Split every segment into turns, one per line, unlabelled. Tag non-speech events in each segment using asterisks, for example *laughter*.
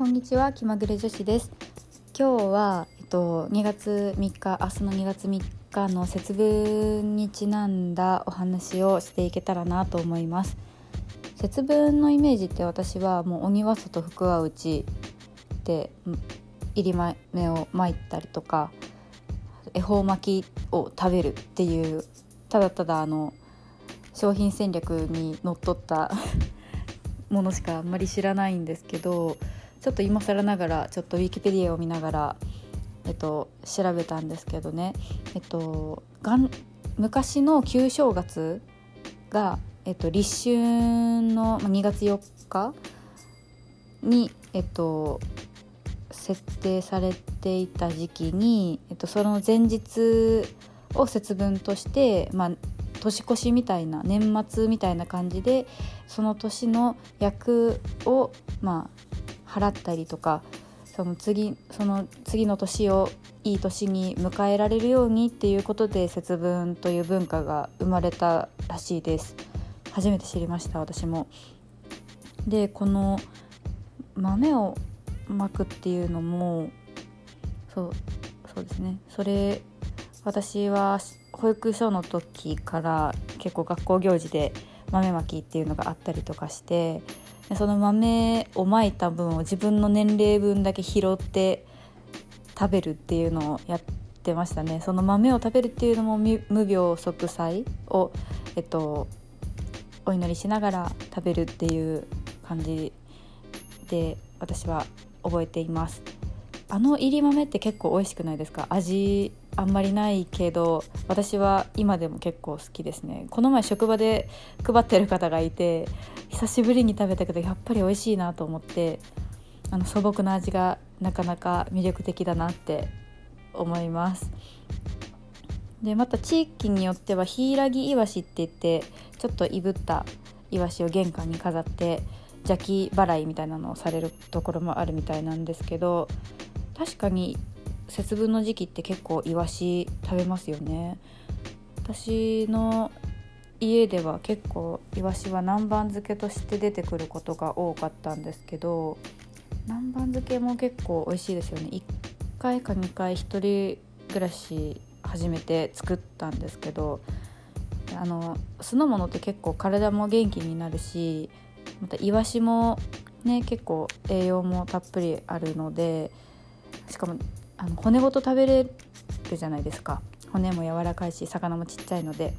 こんにちは気まぐれ女子です。今日はえっと2月3日明日の2月3日の節分にちなんだお話をしていけたらなと思います。節分のイメージって私はもう鬼は外福は内で入り豆を巻いたりとか恵方巻きを食べるっていうただただあの商品戦略にのっとった *laughs* ものしかあんまり知らないんですけどちょっと今更ながらちょっとウィキペディアを見ながら、えっと、調べたんですけどね、えっと、がん昔の旧正月が、えっと、立春の2月4日に、えっと、設定されていた時期に、えっと、その前日を節分として、まあ、年越しみたいな年末みたいな感じでその年の役をまあ払ったりとかその次その次の年をいい年に迎えられるようにっていうことで節分という文化が生まれたらしいです。初めて知りました私も。でこの豆をまくっていうのもそうそうですね。それ私は保育所の時から結構学校行事で豆まきっていうのがあったりとかしてその豆をまいた分を自分の年齢分だけ拾って食べるっていうのをやってましたね。その豆を食べるっていうのも無病息災を、えっと、お祈りしながら食べるっていう感じで私は覚えています。あの入り豆って結構美味しくないですか？味あんまりないけど私は今でも結構好きですね。この前職場で配ってる方がいて久しぶりに食べたけどやっぱり美味しいなと思ってあの素朴な味がなかなか魅力的だなって思います。でまた地域によっては柊イワシって言ってちょっといぶったイワシを玄関に飾って邪気払いみたいなのをされるところもあるみたいなんですけど確かに節分の時期って結構イワシ食べますよね。私の家では結構イワシは南蛮漬けとして出てくることが多かったんですけど南蛮漬けも結構美味しいですよね。1回か2回1人暮らし始めて作ったんですけどあの酢の物って結構体も元気になるしまたイワシもね結構栄養もたっぷりあるのでしかもあの骨ごと食べれるじゃないですか。骨も柔らかいし魚もちっちゃいので。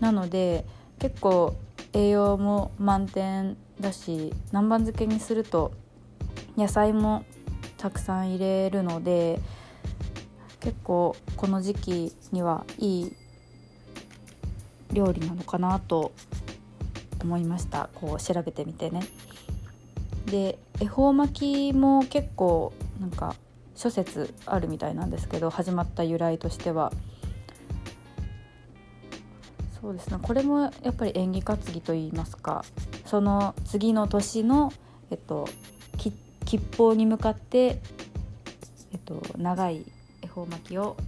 なので結構栄養も満点だし南蛮漬けにすると野菜もたくさん入れるので結構この時期にはいい料理なのかなと思いました。こう調べてみてね。で恵方巻きも結構なんか諸説あるみたいなんですけど始まった由来としては。そうですね。これもやっぱり縁起担ぎといいますか。その次の年の、えっと、吉報に向かって、えっと、長い恵方巻きを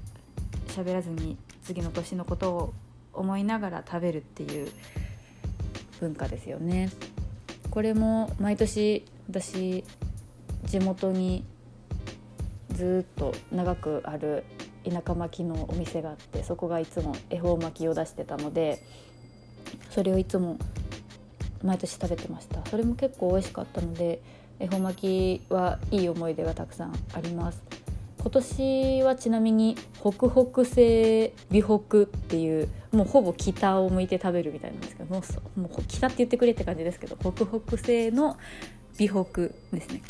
喋らずに次の年のことを思いながら食べるっていう文化ですよね。これも毎年私地元にずっと長くある田舎巻きのお店があってそこがいつも恵方巻きを出してたのでそれをいつも毎年食べてました。それも結構美味しかったので恵方巻きはいい思い出がたくさんあります。今年はちなみに北北西美北っていうもうほぼ北を向いて食べるみたいなんですけどもうもう北って言ってくれって感じですけど北北西の美北ですね。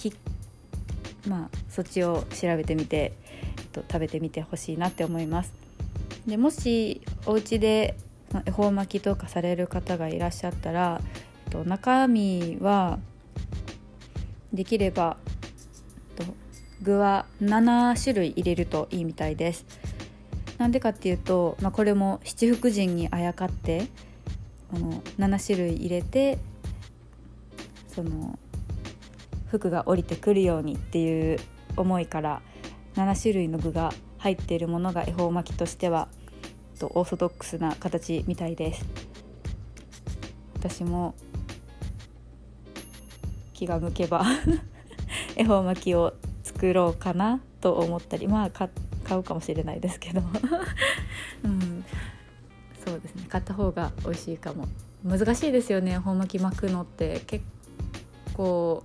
まあそっちを調べてみて、えっと、食べてみてほしいなって思います。でもしお家で恵方巻きとかされる方がいらっしゃったら、えっと、中身はできれば、えっと、具は7種類入れるといいみたいです。なんでかっていうと、まあ、これも七福神にあやかってこの7種類入れてその服が降りてくるようにっていう思いから7種類の具が入っているものが恵方巻きとしてはオーソドックスな形みたいです。私も気が向けば *laughs* 恵方巻きを作ろうかなと思ったりまあ買うかもしれないですけど、*laughs* うん、そうですね。買った方が美味しいかも。難しいですよね恵方巻き巻くのって。結構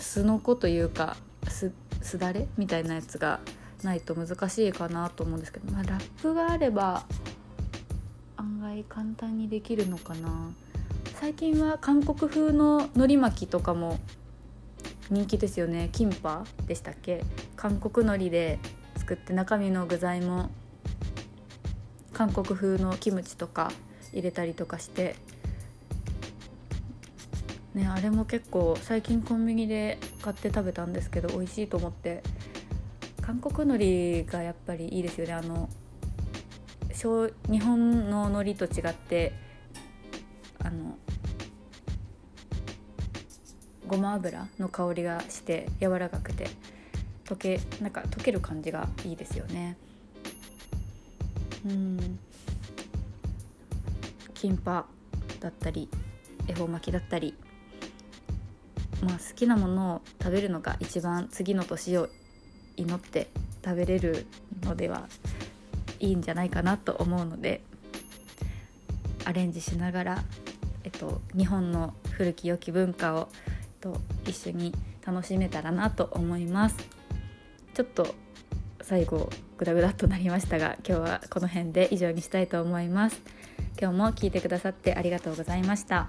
すのこというかすすだれみたいなやつがないと難しいかなと思うんですけど、まあ、ラップがあれば案外簡単にできるのかな。最近は韓国風の海苔巻きとかも人気ですよね。キンパでしたっけ？韓国海苔で作って中身の具材も韓国風のキムチとか入れたりとかしてねあれも結構最近コンビニで買って食べたんですけど美味しいと思って。韓国海苔がやっぱりいいですよね。あの日本の海苔と違ってあのごま油の香りがして柔らかくて溶けなんか溶ける感じがいいですよね。うん。キンパだったり恵方巻きだったり。まあ好きなものを食べるのが一番次の年を祈って食べれるのではいいんじゃないかなと思うのでアレンジしながら、えっと、日本の古き良き文化をと一緒に楽しめたらなと思います。ちょっと最後グダグダとなりましたが今日はこの辺で以上にしたいと思います。今日も聞いてくださってありがとうございました。